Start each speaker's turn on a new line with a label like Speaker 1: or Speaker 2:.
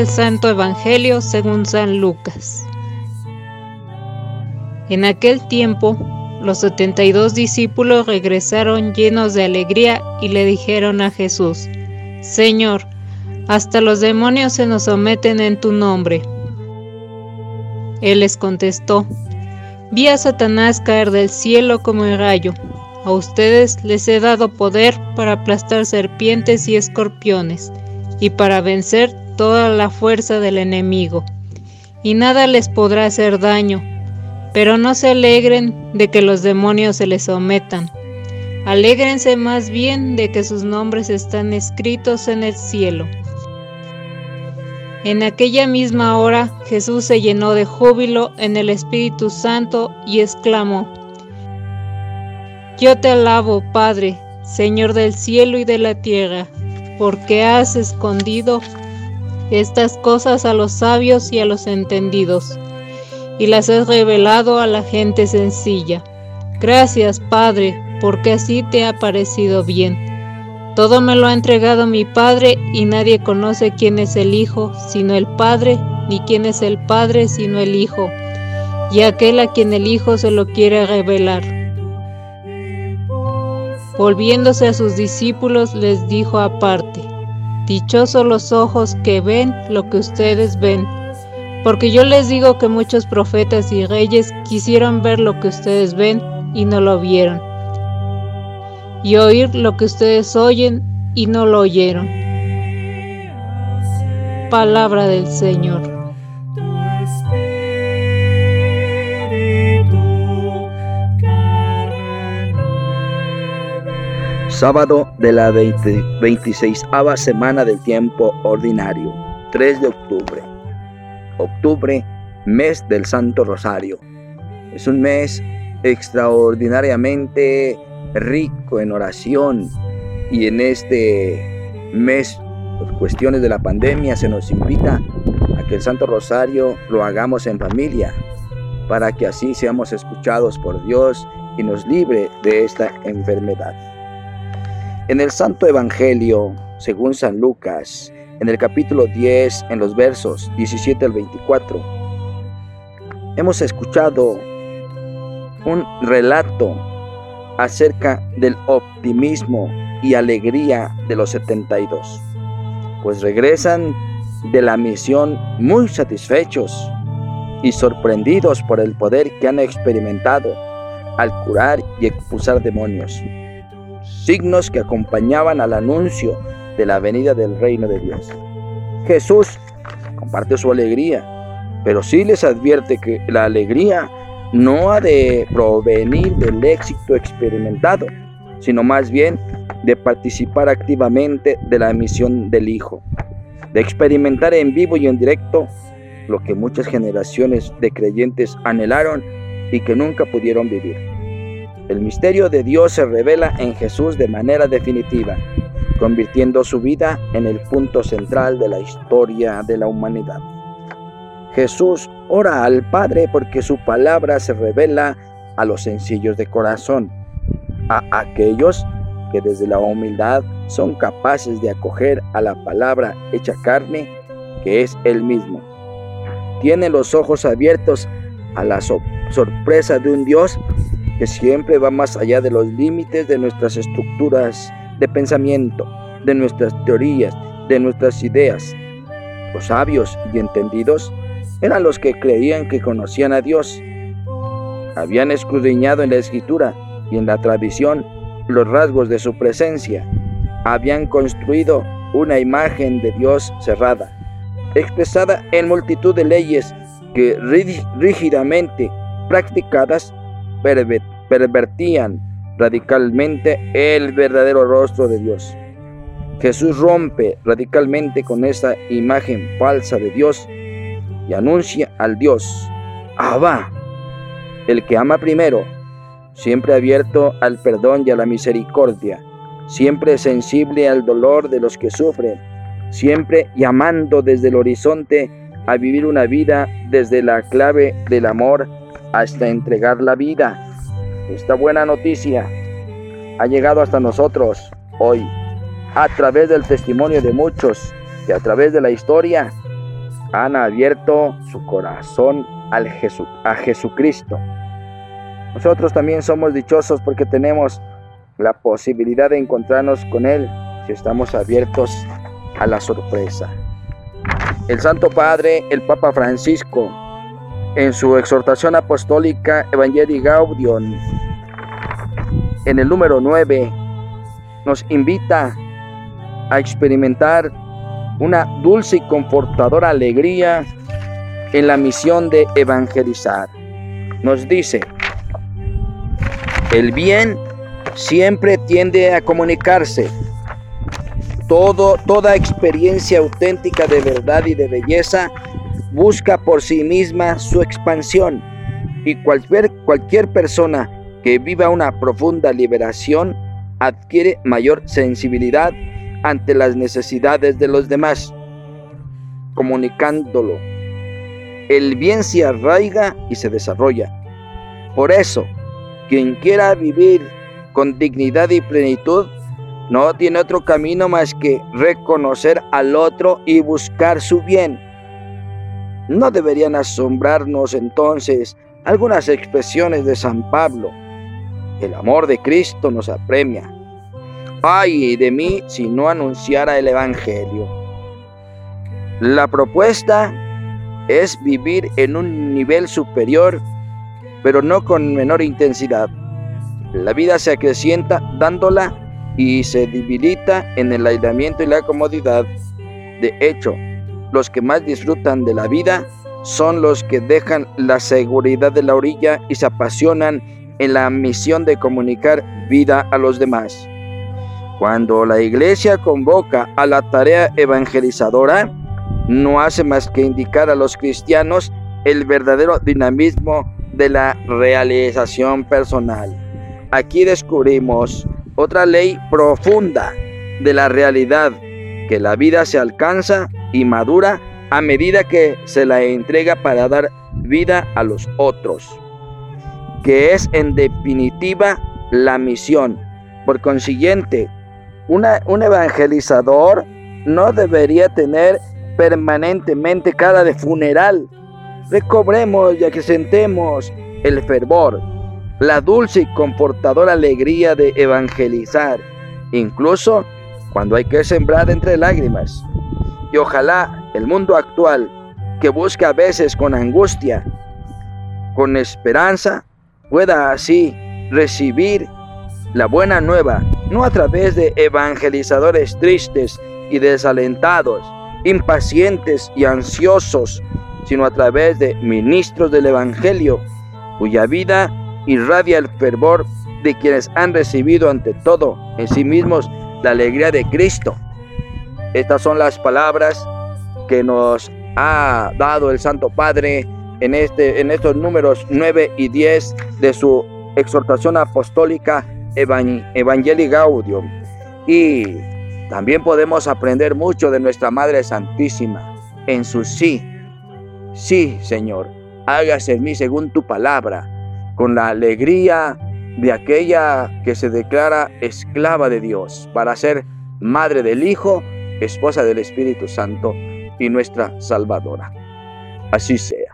Speaker 1: del Santo Evangelio según San Lucas. En aquel tiempo, los setenta y dos discípulos regresaron llenos de alegría y le dijeron a Jesús, Señor, hasta los demonios se nos someten en tu nombre. Él les contestó, Vi a Satanás caer del cielo como el rayo. A ustedes les he dado poder para aplastar serpientes y escorpiones, y para vencer toda la fuerza del enemigo, y nada les podrá hacer daño. Pero no se alegren de que los demonios se les sometan. Alégrense más bien de que sus nombres están escritos en el cielo. En aquella misma hora Jesús se llenó de júbilo en el Espíritu Santo y exclamó, Yo te alabo, Padre, Señor del cielo y de la tierra, porque has escondido estas cosas a los sabios y a los entendidos, y las has revelado a la gente sencilla. Gracias, Padre, porque así te ha parecido bien. Todo me lo ha entregado mi Padre y nadie conoce quién es el Hijo sino el Padre, ni quién es el Padre sino el Hijo, y aquel a quien el Hijo se lo quiere revelar. Volviéndose a sus discípulos les dijo aparte, Dichosos los ojos que ven lo que ustedes ven, porque yo les digo que muchos profetas y reyes quisieron ver lo que ustedes ven y no lo vieron y oír lo que ustedes oyen y no lo oyeron. Palabra del Señor.
Speaker 2: Sábado de la 26 semana del tiempo ordinario, 3 de octubre. Octubre, mes del Santo Rosario. Es un mes extraordinariamente rico en oración y en este mes, por cuestiones de la pandemia, se nos invita a que el Santo Rosario lo hagamos en familia, para que así seamos escuchados por Dios y nos libre de esta enfermedad. En el Santo Evangelio, según San Lucas, en el capítulo 10, en los versos 17 al 24, hemos escuchado un relato acerca del optimismo y alegría de los 72, pues regresan de la misión muy satisfechos y sorprendidos por el poder que han experimentado al curar y expulsar demonios, signos que acompañaban al anuncio de la venida del reino de Dios. Jesús comparte su alegría, pero sí les advierte que la alegría no ha de provenir del éxito experimentado, sino más bien de participar activamente de la misión del Hijo, de experimentar en vivo y en directo lo que muchas generaciones de creyentes anhelaron y que nunca pudieron vivir. El misterio de Dios se revela en Jesús de manera definitiva, convirtiendo su vida en el punto central de la historia de la humanidad. Jesús ora al Padre porque su palabra se revela a los sencillos de corazón, a aquellos que desde la humildad son capaces de acoger a la palabra hecha carne, que es Él mismo. Tiene los ojos abiertos a la sorpresa de un Dios que siempre va más allá de los límites de nuestras estructuras de pensamiento, de nuestras teorías, de nuestras ideas. Los sabios y entendidos eran los que creían que conocían a Dios. Habían escudriñado en la escritura y en la tradición los rasgos de su presencia. Habían construido una imagen de Dios cerrada, expresada en multitud de leyes que rígidamente practicadas pervertían radicalmente el verdadero rostro de Dios. Jesús rompe radicalmente con esa imagen falsa de Dios y anuncia al Dios, Abba, el que ama primero, siempre abierto al perdón y a la misericordia, siempre sensible al dolor de los que sufren, siempre llamando desde el horizonte a vivir una vida desde la clave del amor hasta entregar la vida. Esta buena noticia ha llegado hasta nosotros hoy a través del testimonio de muchos que a través de la historia han abierto su corazón al a Jesucristo. Nosotros también somos dichosos porque tenemos la posibilidad de encontrarnos con Él si estamos abiertos a la sorpresa. El Santo Padre, el Papa Francisco, en su exhortación apostólica Evangelii Gaudium, en el número 9, nos invita a experimentar una dulce y confortadora alegría en la misión de evangelizar. Nos dice, el bien siempre tiende a comunicarse. Todo, toda experiencia auténtica de verdad y de belleza busca por sí misma su expansión y cualquier, cualquier persona que viva una profunda liberación adquiere mayor sensibilidad ante las necesidades de los demás, comunicándolo. El bien se arraiga y se desarrolla. Por eso, quien quiera vivir con dignidad y plenitud, no tiene otro camino más que reconocer al otro y buscar su bien. No deberían asombrarnos entonces algunas expresiones de San Pablo. El amor de Cristo nos apremia. Ay de mí si no anunciara el Evangelio. La propuesta es vivir en un nivel superior, pero no con menor intensidad. La vida se acrecienta dándola y se debilita en el aislamiento y la comodidad. De hecho, los que más disfrutan de la vida son los que dejan la seguridad de la orilla y se apasionan en la misión de comunicar vida a los demás. Cuando la iglesia convoca a la tarea evangelizadora, no hace más que indicar a los cristianos el verdadero dinamismo de la realización personal. Aquí descubrimos otra ley profunda de la realidad, que la vida se alcanza y madura a medida que se la entrega para dar vida a los otros, que es en definitiva la misión. Por consiguiente, un evangelizador no debería tener permanentemente cara de funeral. Recobremos y acrecentemos el fervor, la dulce y confortadora alegría de evangelizar, incluso cuando hay que sembrar entre lágrimas. Y ojalá el mundo actual, que busca a veces con angustia, con esperanza, pueda así recibir la buena nueva, no a través de evangelizadores tristes y desalentados, impacientes y ansiosos, sino a través de ministros del Evangelio, cuya vida irradia el fervor de quienes han recibido ante todo en sí mismos la alegría de Cristo. Estas son las palabras que nos ha dado el Santo Padre en, este, en estos números 9 y 10 de su exhortación apostólica Evangelii Gaudium. Y también podemos aprender mucho de nuestra Madre Santísima en su sí. Sí, Señor, hágase en mí según tu palabra con la alegría de aquella que se declara esclava de Dios para ser madre del Hijo, esposa del Espíritu Santo y nuestra Salvadora. Así sea.